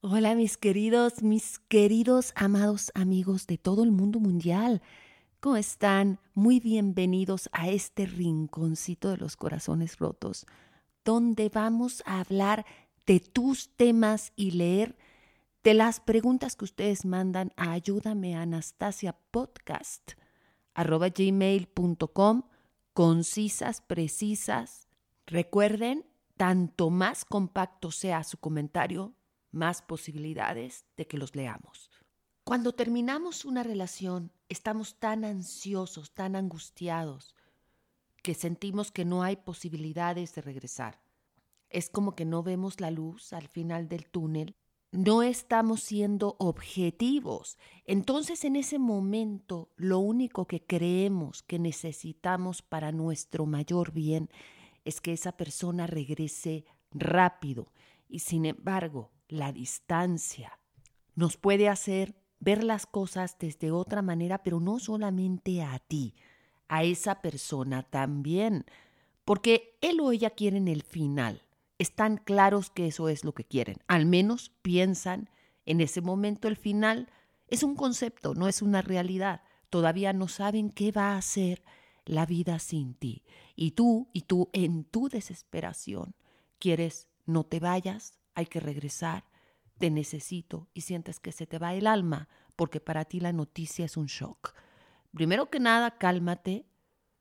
Hola mis queridos, mis queridos amados amigos de todo el mundo mundial. ¿Cómo están? Muy bienvenidos a este rinconcito de los corazones rotos, donde vamos a hablar de tus temas y leer de las preguntas que ustedes mandan a ayúdame Anastasia podcast arroba gmail.com concisas, precisas. Recuerden, tanto más compacto sea su comentario, más posibilidades de que los leamos. Cuando terminamos una relación, estamos tan ansiosos, tan angustiados, que sentimos que no hay posibilidades de regresar. Es como que no vemos la luz al final del túnel, no estamos siendo objetivos. Entonces en ese momento lo único que creemos que necesitamos para nuestro mayor bien es que esa persona regrese rápido. Y sin embargo, la distancia nos puede hacer ver las cosas desde otra manera, pero no solamente a ti, a esa persona también, porque él o ella quieren el final. Están claros que eso es lo que quieren. Al menos piensan en ese momento el final es un concepto, no es una realidad. Todavía no saben qué va a ser la vida sin ti. Y tú, y tú en tu desesperación, quieres no te vayas, hay que regresar, te necesito y sientes que se te va el alma porque para ti la noticia es un shock. Primero que nada, cálmate.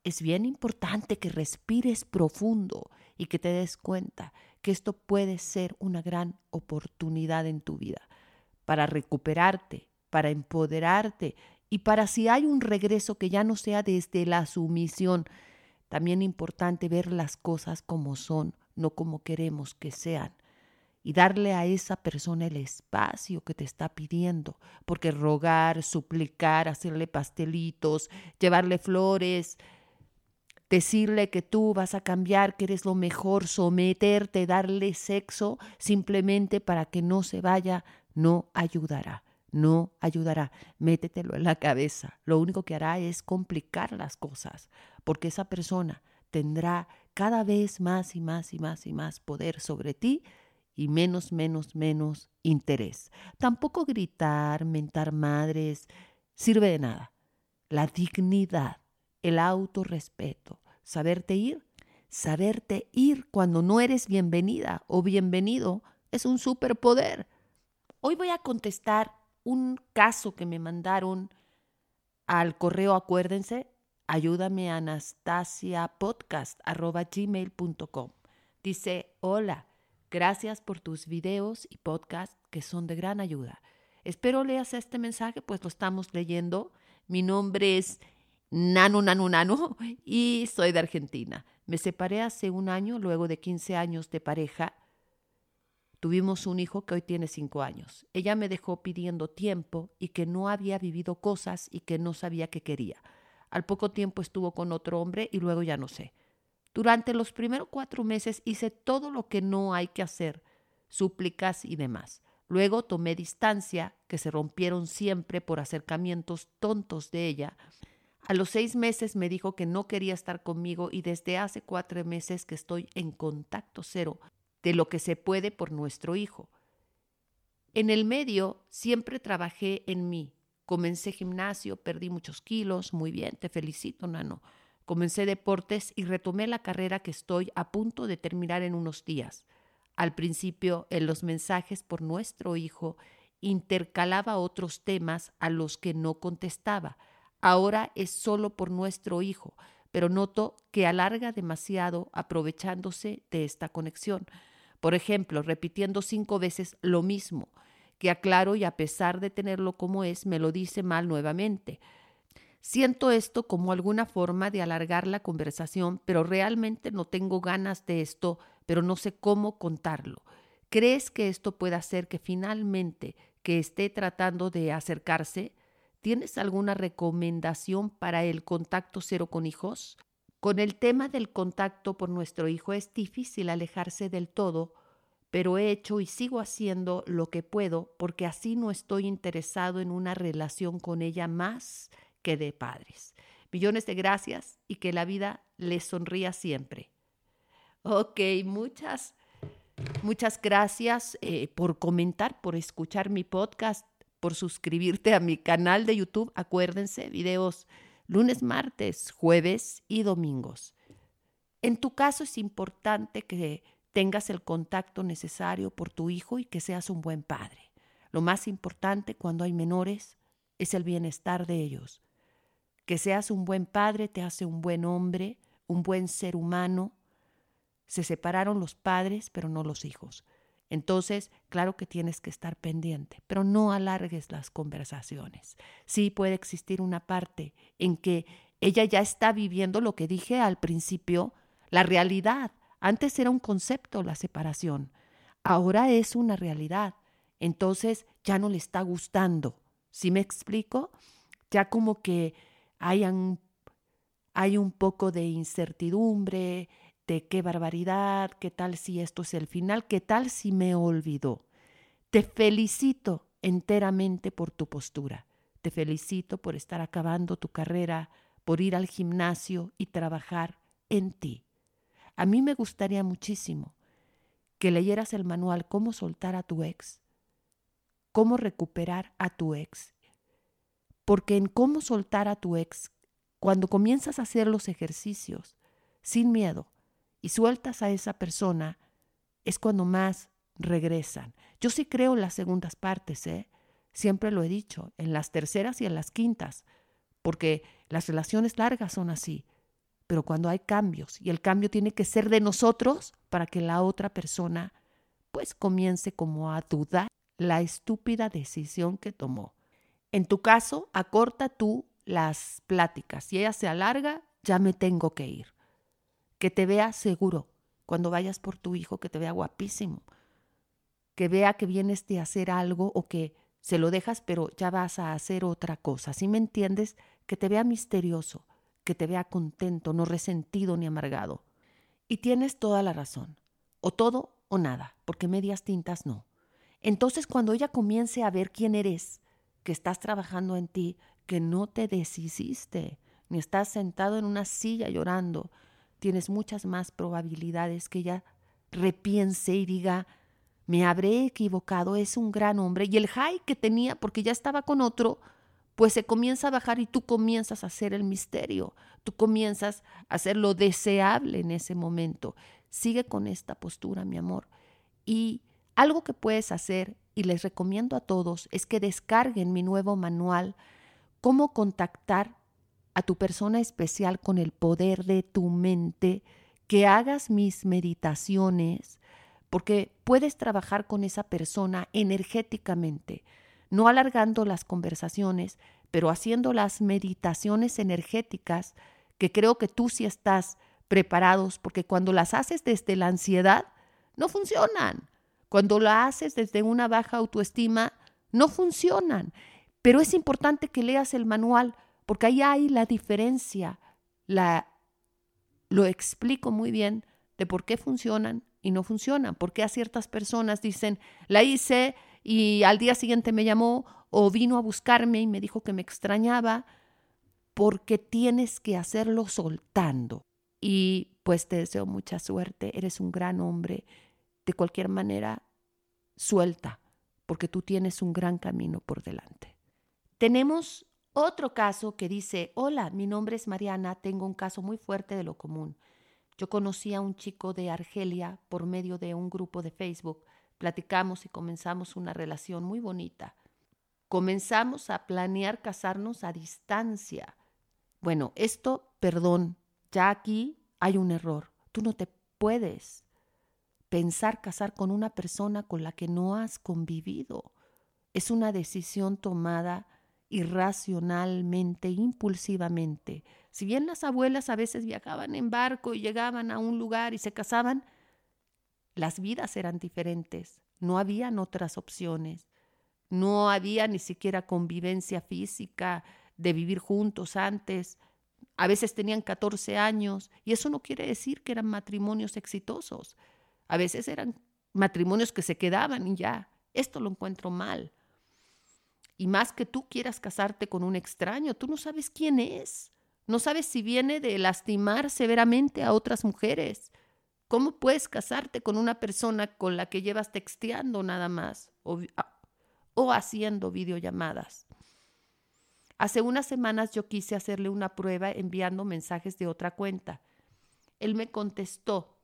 Es bien importante que respires profundo y que te des cuenta que esto puede ser una gran oportunidad en tu vida para recuperarte, para empoderarte y para si hay un regreso que ya no sea desde la sumisión, también importante ver las cosas como son, no como queremos que sean y darle a esa persona el espacio que te está pidiendo, porque rogar, suplicar, hacerle pastelitos, llevarle flores, decirle que tú vas a cambiar, que eres lo mejor, someterte, darle sexo simplemente para que no se vaya, no ayudará, no ayudará. Métetelo en la cabeza. Lo único que hará es complicar las cosas, porque esa persona tendrá cada vez más y más y más y más poder sobre ti y menos, menos, menos interés. Tampoco gritar, mentar madres, sirve de nada. La dignidad, el autorrespeto, saberte ir, saberte ir cuando no eres bienvenida o bienvenido es un superpoder. Hoy voy a contestar un caso que me mandaron al correo, acuérdense, ayúdame a. Dice, hola, Gracias por tus videos y podcasts que son de gran ayuda. Espero leas este mensaje, pues lo estamos leyendo. Mi nombre es Nano Nano Nano y soy de Argentina. Me separé hace un año, luego de 15 años de pareja. Tuvimos un hijo que hoy tiene 5 años. Ella me dejó pidiendo tiempo y que no había vivido cosas y que no sabía qué quería. Al poco tiempo estuvo con otro hombre y luego ya no sé. Durante los primeros cuatro meses hice todo lo que no hay que hacer, súplicas y demás. Luego tomé distancia, que se rompieron siempre por acercamientos tontos de ella. A los seis meses me dijo que no quería estar conmigo y desde hace cuatro meses que estoy en contacto cero de lo que se puede por nuestro hijo. En el medio siempre trabajé en mí. Comencé gimnasio, perdí muchos kilos, muy bien, te felicito, Nano. Comencé deportes y retomé la carrera que estoy a punto de terminar en unos días. Al principio, en los mensajes por nuestro hijo, intercalaba otros temas a los que no contestaba. Ahora es solo por nuestro hijo, pero noto que alarga demasiado aprovechándose de esta conexión. Por ejemplo, repitiendo cinco veces lo mismo, que aclaro y a pesar de tenerlo como es, me lo dice mal nuevamente. Siento esto como alguna forma de alargar la conversación, pero realmente no tengo ganas de esto, pero no sé cómo contarlo. ¿Crees que esto puede hacer que finalmente que esté tratando de acercarse? ¿Tienes alguna recomendación para el contacto cero con hijos? Con el tema del contacto por nuestro hijo es difícil alejarse del todo, pero he hecho y sigo haciendo lo que puedo porque así no estoy interesado en una relación con ella más que de padres. Millones de gracias y que la vida les sonría siempre. Ok, muchas, Muchas gracias eh, por comentar, por escuchar mi podcast, por suscribirte a mi canal de YouTube. Acuérdense, videos lunes, martes, jueves y domingos. En tu caso es importante que tengas el contacto necesario por tu hijo y que seas un buen padre. Lo más importante cuando hay menores es el bienestar de ellos. Que seas un buen padre te hace un buen hombre, un buen ser humano. Se separaron los padres, pero no los hijos. Entonces, claro que tienes que estar pendiente, pero no alargues las conversaciones. Sí puede existir una parte en que ella ya está viviendo lo que dije al principio, la realidad. Antes era un concepto la separación, ahora es una realidad. Entonces ya no le está gustando. ¿Sí me explico? Ya como que hay un, hay un poco de incertidumbre, de qué barbaridad, qué tal si esto es el final, qué tal si me olvidó. Te felicito enteramente por tu postura. Te felicito por estar acabando tu carrera, por ir al gimnasio y trabajar en ti. A mí me gustaría muchísimo que leyeras el manual Cómo soltar a tu ex, cómo recuperar a tu ex. Porque en cómo soltar a tu ex, cuando comienzas a hacer los ejercicios sin miedo, y sueltas a esa persona, es cuando más regresan. Yo sí creo en las segundas partes, ¿eh? Siempre lo he dicho, en las terceras y en las quintas, porque las relaciones largas son así. Pero cuando hay cambios, y el cambio tiene que ser de nosotros para que la otra persona pues comience como a dudar la estúpida decisión que tomó. En tu caso, acorta tú las pláticas. Si ella se alarga, ya me tengo que ir que te vea seguro cuando vayas por tu hijo, que te vea guapísimo, que vea que vienes de hacer algo o que se lo dejas, pero ya vas a hacer otra cosa. ¿Sí me entiendes? Que te vea misterioso, que te vea contento, no resentido ni amargado. Y tienes toda la razón. O todo o nada, porque medias tintas no. Entonces cuando ella comience a ver quién eres, que estás trabajando en ti, que no te deshiciste, ni estás sentado en una silla llorando, tienes muchas más probabilidades que ella repiense y diga, me habré equivocado, es un gran hombre. Y el high que tenía, porque ya estaba con otro, pues se comienza a bajar y tú comienzas a hacer el misterio, tú comienzas a hacer lo deseable en ese momento. Sigue con esta postura, mi amor. Y algo que puedes hacer, y les recomiendo a todos, es que descarguen mi nuevo manual, cómo contactar a tu persona especial con el poder de tu mente, que hagas mis meditaciones, porque puedes trabajar con esa persona energéticamente, no alargando las conversaciones, pero haciendo las meditaciones energéticas, que creo que tú sí estás preparados, porque cuando las haces desde la ansiedad, no funcionan. Cuando la haces desde una baja autoestima, no funcionan. Pero es importante que leas el manual porque ahí hay la diferencia, la, lo explico muy bien de por qué funcionan y no funcionan, porque a ciertas personas dicen, la hice y al día siguiente me llamó o vino a buscarme y me dijo que me extrañaba, porque tienes que hacerlo soltando. Y pues te deseo mucha suerte, eres un gran hombre, de cualquier manera, suelta, porque tú tienes un gran camino por delante. Tenemos otro caso que dice, hola, mi nombre es Mariana, tengo un caso muy fuerte de lo común. Yo conocí a un chico de Argelia por medio de un grupo de Facebook. Platicamos y comenzamos una relación muy bonita. Comenzamos a planear casarnos a distancia. Bueno, esto, perdón, ya aquí hay un error. Tú no te puedes pensar casar con una persona con la que no has convivido. Es una decisión tomada irracionalmente, impulsivamente. Si bien las abuelas a veces viajaban en barco y llegaban a un lugar y se casaban, las vidas eran diferentes, no habían otras opciones, no había ni siquiera convivencia física de vivir juntos antes, a veces tenían 14 años y eso no quiere decir que eran matrimonios exitosos, a veces eran matrimonios que se quedaban y ya, esto lo encuentro mal. Y más que tú quieras casarte con un extraño, tú no sabes quién es. No sabes si viene de lastimar severamente a otras mujeres. ¿Cómo puedes casarte con una persona con la que llevas texteando nada más o, o haciendo videollamadas? Hace unas semanas yo quise hacerle una prueba enviando mensajes de otra cuenta. Él me contestó,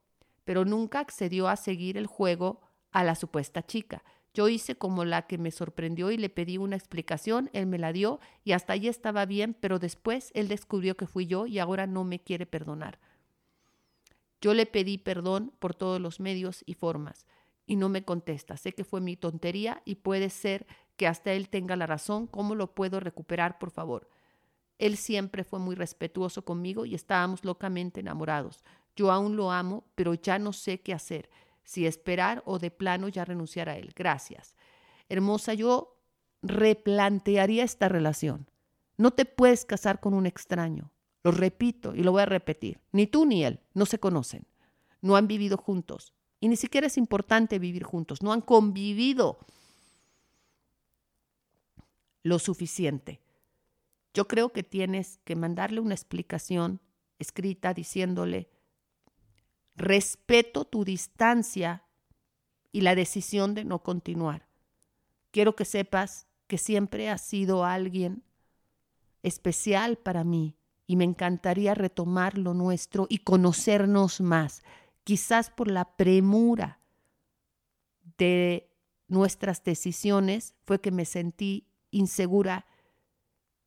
pero nunca accedió a seguir el juego a la supuesta chica. Yo hice como la que me sorprendió y le pedí una explicación, él me la dio y hasta ahí estaba bien, pero después él descubrió que fui yo y ahora no me quiere perdonar. Yo le pedí perdón por todos los medios y formas y no me contesta. Sé que fue mi tontería y puede ser que hasta él tenga la razón. ¿Cómo lo puedo recuperar, por favor? Él siempre fue muy respetuoso conmigo y estábamos locamente enamorados. Yo aún lo amo, pero ya no sé qué hacer, si esperar o de plano ya renunciar a él. Gracias. Hermosa, yo replantearía esta relación. No te puedes casar con un extraño. Lo repito y lo voy a repetir. Ni tú ni él no se conocen. No han vivido juntos. Y ni siquiera es importante vivir juntos. No han convivido lo suficiente. Yo creo que tienes que mandarle una explicación escrita diciéndole, respeto tu distancia y la decisión de no continuar. Quiero que sepas que siempre has sido alguien especial para mí y me encantaría retomar lo nuestro y conocernos más, quizás por la premura de nuestras decisiones fue que me sentí insegura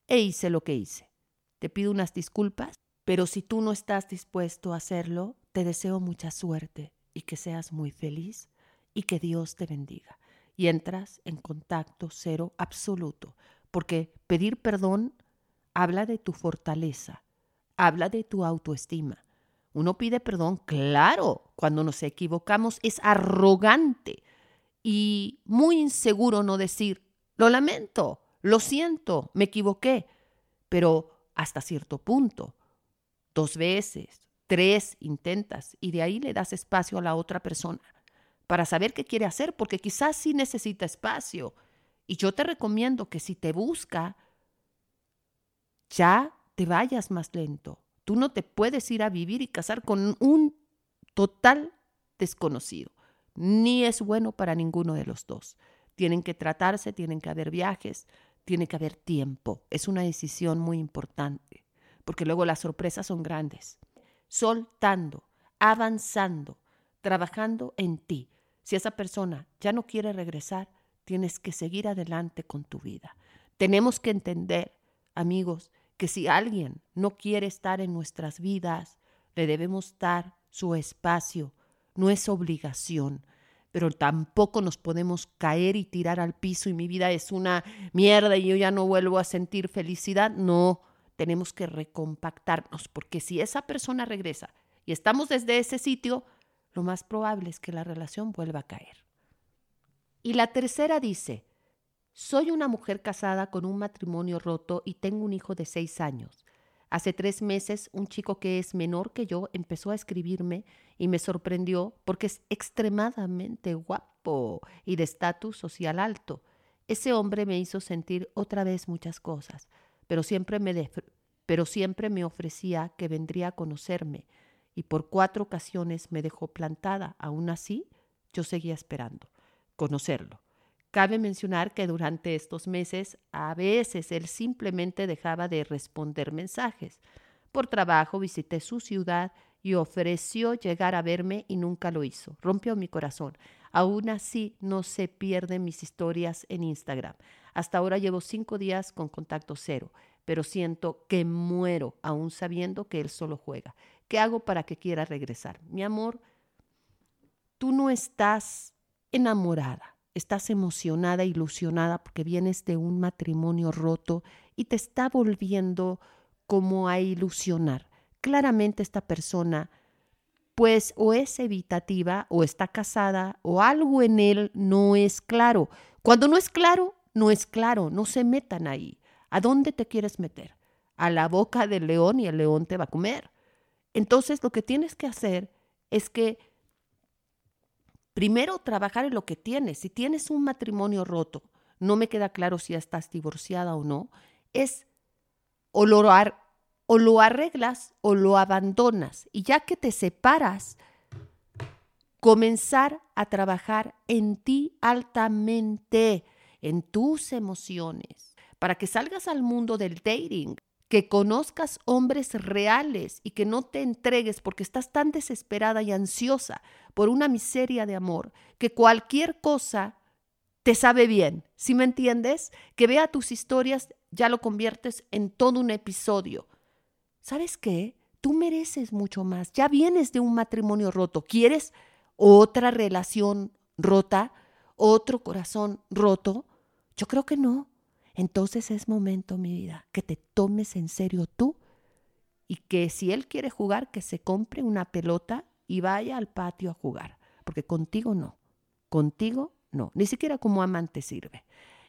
e hice lo que hice. Te pido unas disculpas, pero si tú no estás dispuesto a hacerlo, te deseo mucha suerte y que seas muy feliz y que Dios te bendiga. Y entras en contacto cero absoluto, porque pedir perdón habla de tu fortaleza, habla de tu autoestima. Uno pide perdón, claro, cuando nos equivocamos es arrogante y muy inseguro no decir, lo lamento, lo siento, me equivoqué, pero hasta cierto punto, dos veces, tres intentas y de ahí le das espacio a la otra persona para saber qué quiere hacer, porque quizás sí necesita espacio. Y yo te recomiendo que si te busca, ya te vayas más lento. Tú no te puedes ir a vivir y casar con un total desconocido. Ni es bueno para ninguno de los dos. Tienen que tratarse, tienen que haber viajes, tiene que haber tiempo. Es una decisión muy importante, porque luego las sorpresas son grandes. Soltando, avanzando, trabajando en ti. Si esa persona ya no quiere regresar, tienes que seguir adelante con tu vida. Tenemos que entender amigos, que si alguien no quiere estar en nuestras vidas, le debemos dar su espacio, no es obligación, pero tampoco nos podemos caer y tirar al piso y mi vida es una mierda y yo ya no vuelvo a sentir felicidad. No, tenemos que recompactarnos, porque si esa persona regresa y estamos desde ese sitio, lo más probable es que la relación vuelva a caer. Y la tercera dice, soy una mujer casada con un matrimonio roto y tengo un hijo de seis años. Hace tres meses un chico que es menor que yo empezó a escribirme y me sorprendió porque es extremadamente guapo y de estatus social alto. Ese hombre me hizo sentir otra vez muchas cosas, pero siempre me, pero siempre me ofrecía que vendría a conocerme y por cuatro ocasiones me dejó plantada. Aún así, yo seguía esperando conocerlo. Cabe mencionar que durante estos meses a veces él simplemente dejaba de responder mensajes. Por trabajo visité su ciudad y ofreció llegar a verme y nunca lo hizo. Rompió mi corazón. Aún así no se pierden mis historias en Instagram. Hasta ahora llevo cinco días con contacto cero, pero siento que muero aún sabiendo que él solo juega. ¿Qué hago para que quiera regresar? Mi amor, tú no estás enamorada estás emocionada, ilusionada porque vienes de un matrimonio roto y te está volviendo como a ilusionar. Claramente esta persona pues o es evitativa o está casada o algo en él no es claro. Cuando no es claro, no es claro, no se metan ahí. ¿A dónde te quieres meter? A la boca del león y el león te va a comer. Entonces lo que tienes que hacer es que Primero, trabajar en lo que tienes. Si tienes un matrimonio roto, no me queda claro si estás divorciada o no, es o lo, o lo arreglas o lo abandonas. Y ya que te separas, comenzar a trabajar en ti altamente, en tus emociones, para que salgas al mundo del dating, que conozcas hombres reales y que no te entregues porque estás tan desesperada y ansiosa por una miseria de amor que cualquier cosa te sabe bien. ¿Sí me entiendes? Que vea tus historias, ya lo conviertes en todo un episodio. ¿Sabes qué? Tú mereces mucho más. Ya vienes de un matrimonio roto. ¿Quieres otra relación rota? ¿Otro corazón roto? Yo creo que no. Entonces es momento, mi vida, que te tomes en serio tú y que si él quiere jugar, que se compre una pelota y vaya al patio a jugar. Porque contigo no. Contigo no. Ni siquiera como amante sirve.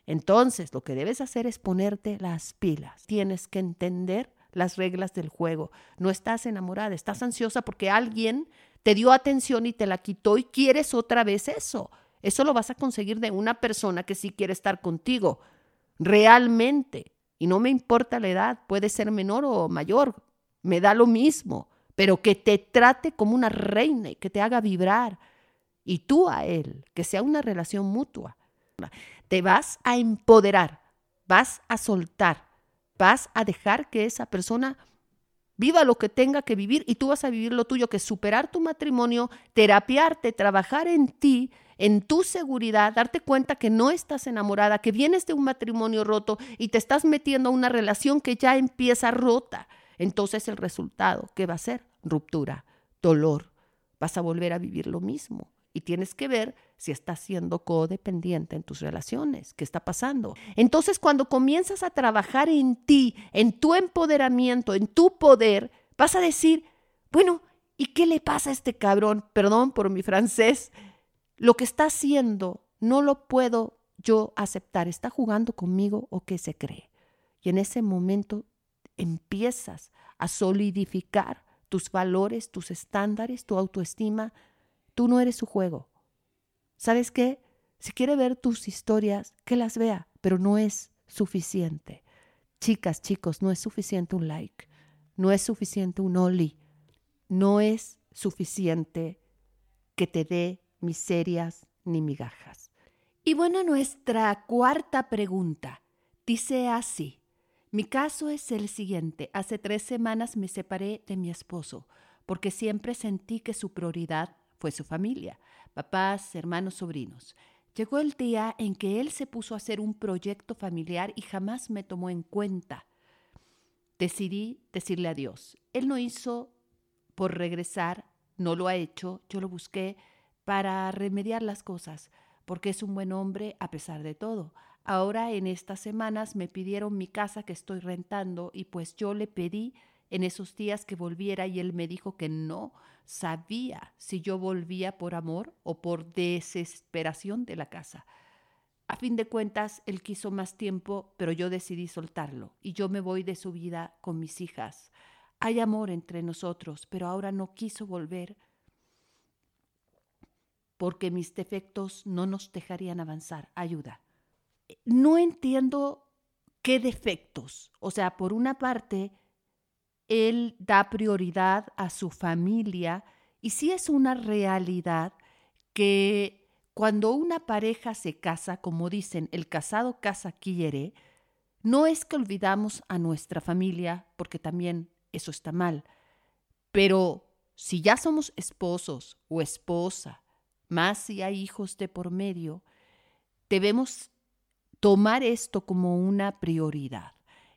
Entonces, lo que debes hacer es ponerte las pilas. Tienes que entender las reglas del juego. No estás enamorada, estás ansiosa porque alguien te dio atención y te la quitó y quieres otra vez eso. Eso lo vas a conseguir de una persona que sí quiere estar contigo realmente. Y no me importa la edad, puede ser menor o mayor, me da lo mismo, pero que te trate como una reina y que te haga vibrar. Y tú a él, que sea una relación mutua. Te vas a empoderar, vas a soltar, vas a dejar que esa persona viva lo que tenga que vivir y tú vas a vivir lo tuyo, que es superar tu matrimonio, terapiarte, trabajar en ti en tu seguridad, darte cuenta que no estás enamorada, que vienes de un matrimonio roto y te estás metiendo a una relación que ya empieza rota. Entonces el resultado, ¿qué va a ser? Ruptura, dolor. Vas a volver a vivir lo mismo. Y tienes que ver si estás siendo codependiente en tus relaciones, qué está pasando. Entonces cuando comienzas a trabajar en ti, en tu empoderamiento, en tu poder, vas a decir, bueno, ¿y qué le pasa a este cabrón? Perdón por mi francés, lo que está haciendo no lo puedo yo aceptar. ¿Está jugando conmigo o qué se cree? Y en ese momento empiezas a solidificar tus valores, tus estándares, tu autoestima. Tú no eres su juego. ¿Sabes qué? Si quiere ver tus historias, que las vea, pero no es suficiente. Chicas, chicos, no es suficiente un like, no es suficiente un oli, no es suficiente que te dé miserias ni migajas. Y bueno, nuestra cuarta pregunta dice así. Mi caso es el siguiente. Hace tres semanas me separé de mi esposo porque siempre sentí que su prioridad fue su familia, papás, hermanos, sobrinos. Llegó el día en que él se puso a hacer un proyecto familiar y jamás me tomó en cuenta. Decidí decirle adiós. Él no hizo por regresar, no lo ha hecho, yo lo busqué, para remediar las cosas, porque es un buen hombre a pesar de todo. Ahora en estas semanas me pidieron mi casa que estoy rentando y pues yo le pedí en esos días que volviera y él me dijo que no sabía si yo volvía por amor o por desesperación de la casa. A fin de cuentas, él quiso más tiempo, pero yo decidí soltarlo y yo me voy de su vida con mis hijas. Hay amor entre nosotros, pero ahora no quiso volver porque mis defectos no nos dejarían avanzar. Ayuda. No entiendo qué defectos. O sea, por una parte, él da prioridad a su familia y sí es una realidad que cuando una pareja se casa, como dicen, el casado casa quiere, no es que olvidamos a nuestra familia, porque también eso está mal, pero si ya somos esposos o esposa más si hay hijos de por medio, debemos tomar esto como una prioridad.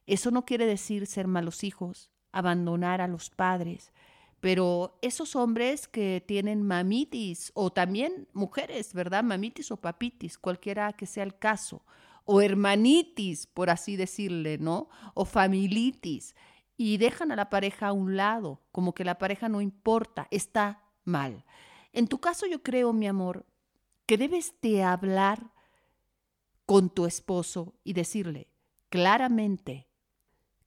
Eso no quiere decir ser malos hijos, abandonar a los padres, pero esos hombres que tienen mamitis o también mujeres, ¿verdad? Mamitis o papitis, cualquiera que sea el caso, o hermanitis, por así decirle, ¿no? O familitis, y dejan a la pareja a un lado, como que la pareja no importa, está mal. En tu caso yo creo, mi amor, que debes de hablar con tu esposo y decirle claramente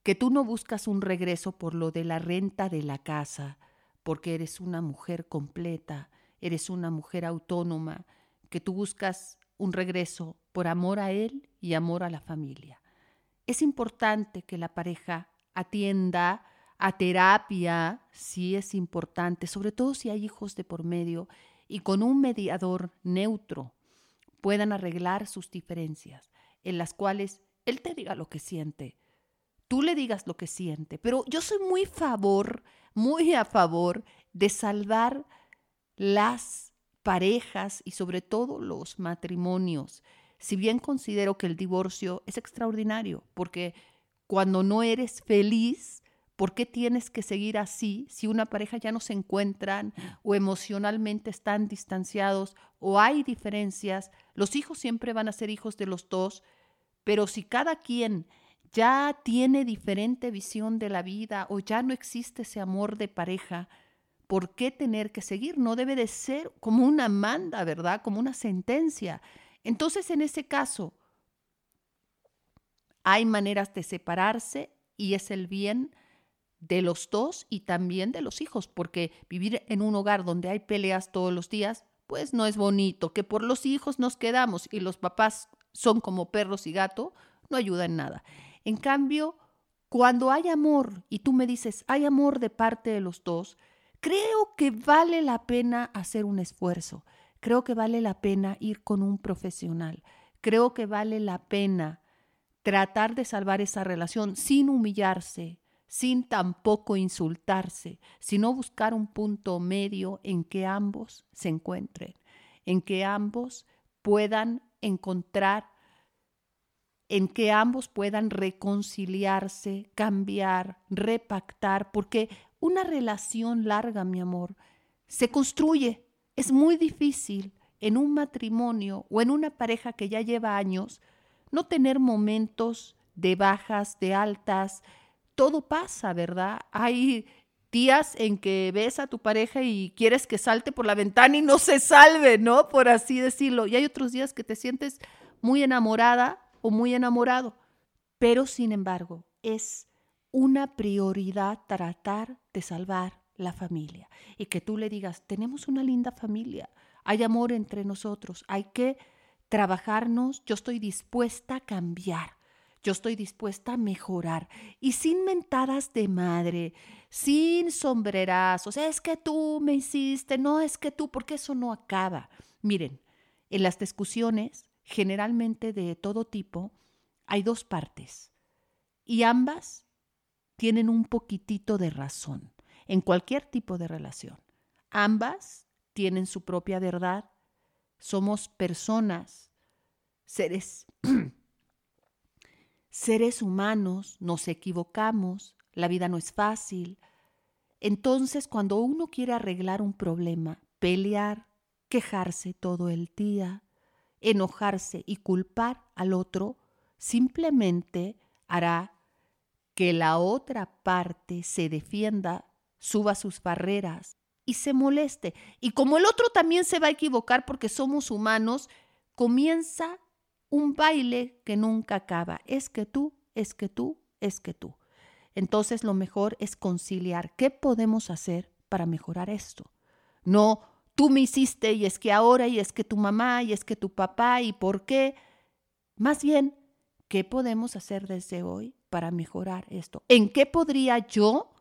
que tú no buscas un regreso por lo de la renta de la casa, porque eres una mujer completa, eres una mujer autónoma, que tú buscas un regreso por amor a él y amor a la familia. Es importante que la pareja atienda a terapia sí es importante, sobre todo si hay hijos de por medio, y con un mediador neutro puedan arreglar sus diferencias, en las cuales él te diga lo que siente, tú le digas lo que siente. Pero yo soy muy favor, muy a favor de salvar las parejas y sobre todo los matrimonios. Si bien considero que el divorcio es extraordinario, porque cuando no eres feliz, ¿por qué tienes que seguir así si una pareja ya no se encuentran o emocionalmente están distanciados o hay diferencias? Los hijos siempre van a ser hijos de los dos, pero si cada quien ya tiene diferente visión de la vida o ya no existe ese amor de pareja, ¿por qué tener que seguir? No debe de ser como una manda, ¿verdad? Como una sentencia. Entonces, en ese caso, hay maneras de separarse y es el bien de los dos y también de los hijos, porque vivir en un hogar donde hay peleas todos los días, pues no es bonito. Que por los hijos nos quedamos y los papás son como perros y gato, no ayuda en nada. En cambio, cuando hay amor y tú me dices, hay amor de parte de los dos, creo que vale la pena hacer un esfuerzo. Creo que vale la pena ir con un profesional. Creo que vale la pena tratar de salvar esa relación sin humillarse, sin tampoco insultarse, sino buscar un punto medio en que ambos se encuentren, en que ambos puedan encontrar, en que ambos puedan reconciliarse, cambiar, repactar, porque una relación larga, mi amor, se construye. Es muy difícil en un matrimonio o en una pareja que ya lleva años no tener momentos de bajas, de altas. Todo pasa, ¿verdad? Hay días en que ves a tu pareja y quieres que salte por la ventana y no se salve, ¿no? Por así decirlo. Y hay otros días que te sientes muy enamorada o muy enamorado. Pero, sin embargo, es una prioridad tratar de salvar la familia y que tú le digas, tenemos una linda familia, hay amor entre nosotros, hay que trabajarnos, yo estoy dispuesta a cambiar, yo estoy dispuesta a mejorar y sin mentadas de madre, sin sombrerazos, es que tú me hiciste, no es que tú, porque eso no acaba. Miren, en las discusiones, generalmente de todo tipo, hay dos partes y ambas tienen un poquitito de razón en cualquier tipo de relación. Ambas tienen su propia verdad somos personas, seres, seres humanos, nos equivocamos, la vida no es fácil. Entonces, cuando uno quiere arreglar un problema, pelear, quejarse todo el día, enojarse y culpar al otro, simplemente hará que la otra parte se defienda, suba sus barreras y se moleste. Y como el otro también se va a equivocar porque somos humanos, comienza un baile que nunca acaba. Es que tú, es que tú, es que tú. Entonces lo mejor es conciliar. ¿Qué podemos hacer para mejorar esto? No, tú me hiciste y es que ahora y es que tu mamá y es que tu papá y por qué. Más bien, ¿qué podemos hacer desde hoy para mejorar esto? ¿En qué podría yo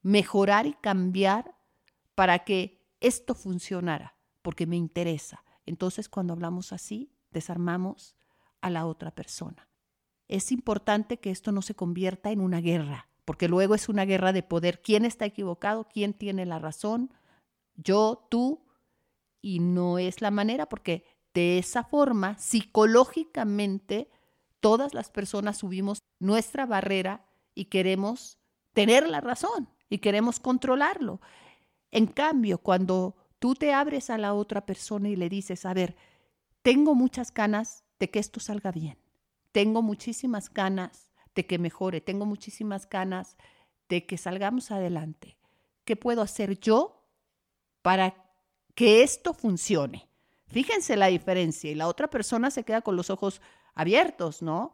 mejorar y cambiar para que esto funcionara, porque me interesa. Entonces, cuando hablamos así, desarmamos a la otra persona. Es importante que esto no se convierta en una guerra, porque luego es una guerra de poder. ¿Quién está equivocado? ¿Quién tiene la razón? Yo, tú, y no es la manera, porque de esa forma, psicológicamente, todas las personas subimos nuestra barrera y queremos tener la razón y queremos controlarlo. En cambio, cuando tú te abres a la otra persona y le dices, a ver, tengo muchas ganas de que esto salga bien, tengo muchísimas ganas de que mejore, tengo muchísimas ganas de que salgamos adelante. ¿Qué puedo hacer yo para que esto funcione? Fíjense la diferencia y la otra persona se queda con los ojos abiertos, ¿no?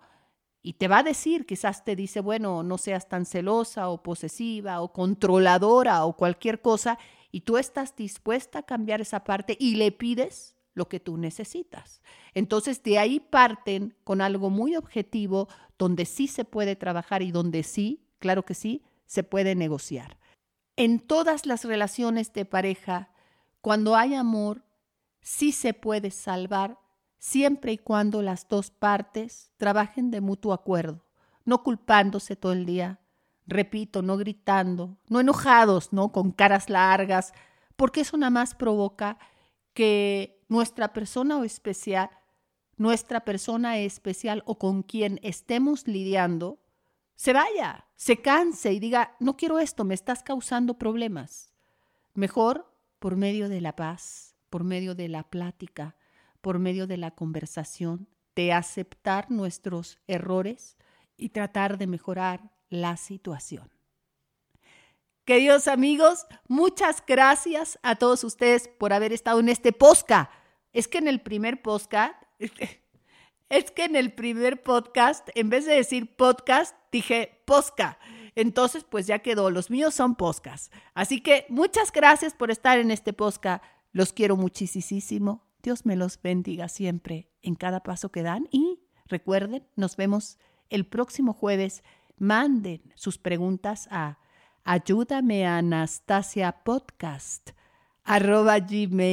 Y te va a decir, quizás te dice, bueno, no seas tan celosa o posesiva o controladora o cualquier cosa, y tú estás dispuesta a cambiar esa parte y le pides lo que tú necesitas. Entonces de ahí parten con algo muy objetivo donde sí se puede trabajar y donde sí, claro que sí, se puede negociar. En todas las relaciones de pareja, Cuando hay amor, sí se puede salvar siempre y cuando las dos partes trabajen de mutuo acuerdo, no culpándose todo el día, repito, no gritando, no enojados, no con caras largas, porque eso nada más provoca que nuestra persona o especial, nuestra persona especial o con quien estemos lidiando, se vaya, se canse y diga, no quiero esto, me estás causando problemas. Mejor por medio de la paz, por medio de la plática, por medio de la conversación, de aceptar nuestros errores y tratar de mejorar la situación. Queridos amigos, muchas gracias a todos ustedes por haber estado en este podcast. Es que en el primer podcast es que en el primer podcast, en vez de decir podcast, dije posca. Entonces, pues ya quedó, los míos son poscas. Así que muchas gracias por estar en este posca. Los quiero muchísimo. Dios me los bendiga siempre en cada paso que dan. Y recuerden, nos vemos el próximo jueves. Manden sus preguntas a ayúdame a Anastasia Podcast gmail.com.